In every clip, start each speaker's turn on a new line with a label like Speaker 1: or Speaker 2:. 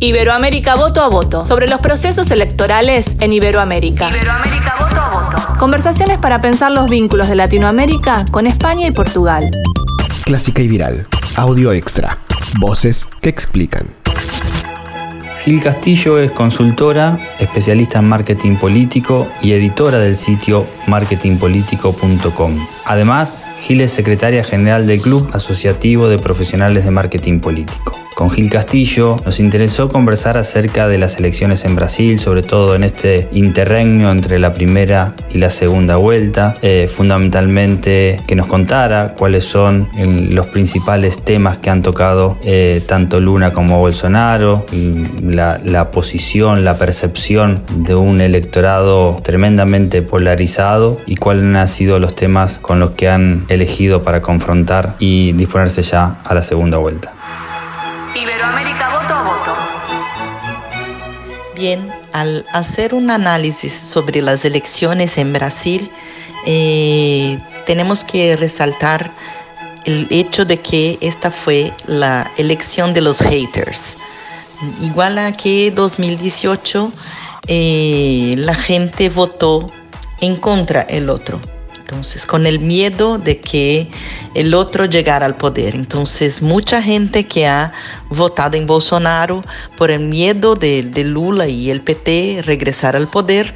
Speaker 1: Iberoamérica voto a voto, sobre los procesos electorales en Iberoamérica.
Speaker 2: Iberoamérica voto a voto.
Speaker 1: Conversaciones para pensar los vínculos de Latinoamérica con España y Portugal.
Speaker 3: Clásica y viral. Audio extra. Voces que explican.
Speaker 4: Gil Castillo es consultora, especialista en marketing político y editora del sitio marketingpolitico.com. Además, Gil es secretaria general del Club Asociativo de Profesionales de Marketing Político. Con Gil Castillo nos interesó conversar acerca de las elecciones en Brasil, sobre todo en este interregno entre la primera y la segunda vuelta. Eh, fundamentalmente que nos contara cuáles son los principales temas que han tocado eh, tanto Luna como Bolsonaro, la, la posición, la percepción de un electorado tremendamente polarizado y cuáles han sido los temas con los que han elegido para confrontar y disponerse ya a la segunda vuelta.
Speaker 2: Iberoamérica voto a voto.
Speaker 5: Bien, al hacer un análisis sobre las elecciones en Brasil, eh, tenemos que resaltar el hecho de que esta fue la elección de los haters. Igual a que 2018, eh, la gente votó en contra el otro. Entonces, con el miedo de que el otro llegara al poder. Entonces, mucha gente que ha votado en Bolsonaro por el miedo de, de Lula y el PT regresar al poder.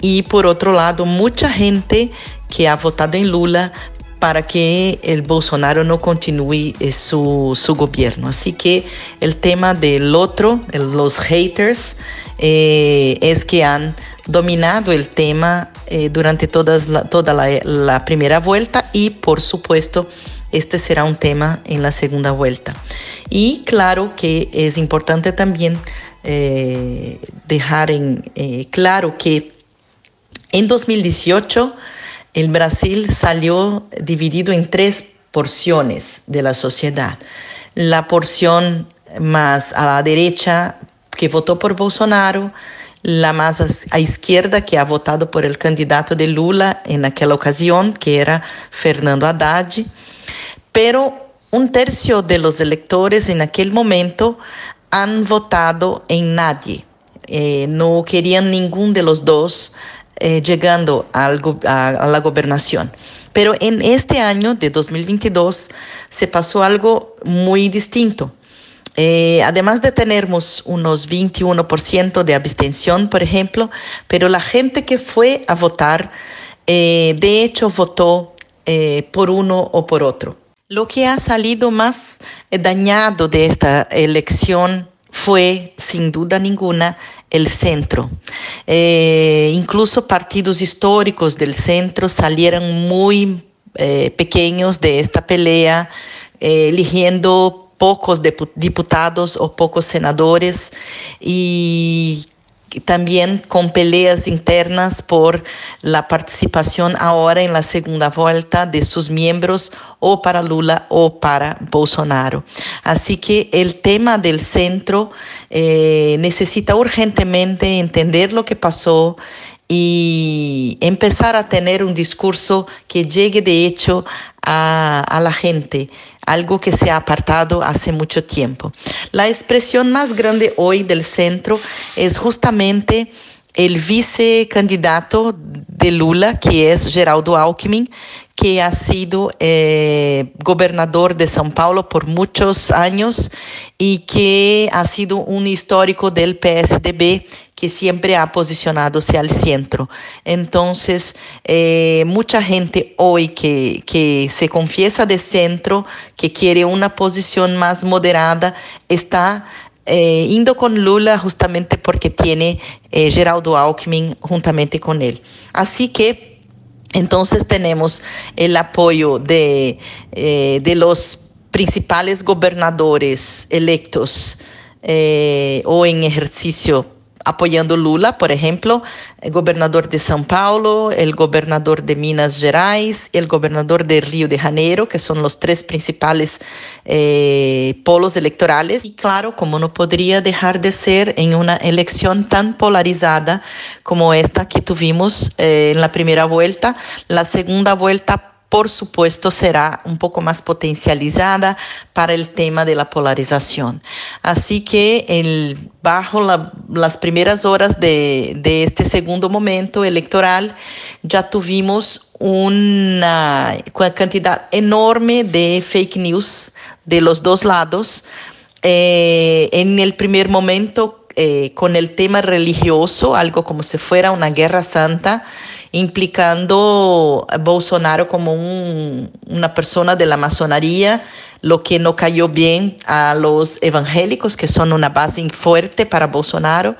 Speaker 5: Y por otro lado, mucha gente que ha votado en Lula para que el Bolsonaro no continúe eh, su, su gobierno. Así que el tema del otro, los haters, eh, es que han dominado el tema eh, durante la, toda la, la, primera vuelta y por supuesto este será un tema en la segunda vuelta. Y claro que es importante también eh, dejar en eh, claro que en 2018 el Brasil salió dividido en tres porciones de la sociedad. La porción más a la derecha que votó por Bolsonaro, la más a izquierda que ha votado por el candidato de Lula en aquella ocasión, que era Fernando Haddad, pero un tercio de los electores en aquel momento han votado en nadie. Eh, no querían ningún de los dos eh, llegando a, a la gobernación. Pero en este año de 2022 se pasó algo muy distinto. Eh, además de tenermos unos 21% de abstención, por ejemplo, pero la gente que fue a votar, eh, de hecho, votó eh, por uno o por otro. Lo que ha salido más dañado de esta elección fue, sin duda ninguna, el centro. Incluso partidos históricos del centro salieron muy pequeños de esta pelea, eligiendo pocos diputados o pocos senadores y también con peleas internas por la participación ahora en la segunda vuelta de sus miembros o para Lula o para Bolsonaro. Así que el tema del centro eh, necesita urgentemente entender lo que pasó y empezar a tener un discurso que llegue de hecho a, a, la gente, algo que se ha apartado hace mucho tiempo. La expresión más grande hoy del centro es justamente el vicecandidato de Lula, que es Geraldo Alckmin, que ha sido eh, gobernador de São Paulo por muchos años y que ha sido un histórico del PSDB que siempre ha posicionado hacia el centro. Entonces, eh, mucha gente hoy que, que se confiesa de centro, que quiere una posición más moderada, está eh, indo con Lula justamente porque tiene eh, Geraldo Alckmin juntamente con él. Así que entonces tenemos el apoyo de, eh, de los principales gobernadores electos eh, o en ejercicio apoyando Lula, por ejemplo, el gobernador de São Paulo, el gobernador de Minas Gerais, el gobernador de Río de Janeiro, que son los tres principales eh, polos electorales. Y claro, como no podría dejar de ser en una elección tan polarizada como esta que tuvimos eh, en la primera vuelta, la segunda vuelta por supuesto, será un poco más potencializada para el tema de la polarización. Así que bajo la, las primeras horas de, de este segundo momento electoral ya tuvimos una cantidad enorme de fake news de los dos lados. Eh, en el primer momento, eh, con el tema religioso, algo como si fuera una guerra santa, implicando a Bolsonaro como un, una persona de la masonería, lo que no cayó bien a los evangélicos, que son una base fuerte para Bolsonaro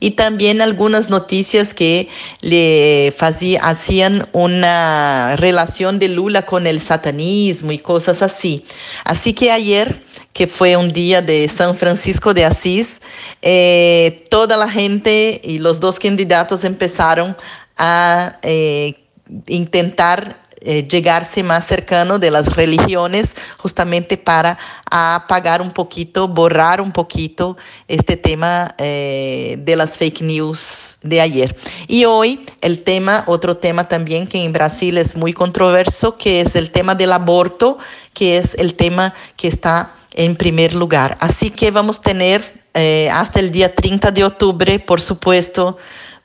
Speaker 5: y también algunas noticias que le hacían una relación de Lula con el satanismo y cosas así. Así que ayer, que fue un día de San Francisco de Asís, eh, toda la gente y los dos candidatos empezaron a eh, intentar eh, llegarse más cercano de las religiones justamente para apagar un poquito, borrar un poquito este tema eh, de las fake news de ayer. Y hoy el tema, otro tema también que en Brasil es muy controverso, que es el tema del aborto, que es el tema que está en primer lugar. Así que vamos a tener eh, hasta el día 30 de octubre, por supuesto,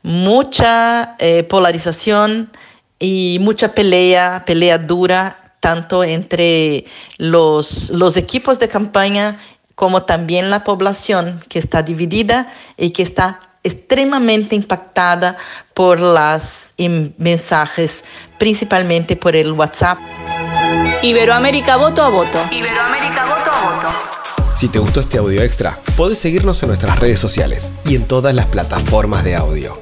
Speaker 5: mucha polarización y mucha pelea, pelea dura, tanto entre los, los equipos de campaña como también la población que está dividida y que está extremadamente impactada por los mensajes, principalmente por el WhatsApp.
Speaker 1: Iberoamérica voto a voto.
Speaker 2: Iberoamérica voto a voto.
Speaker 3: Si te gustó este audio extra, puedes seguirnos en nuestras redes sociales y en todas las plataformas de audio.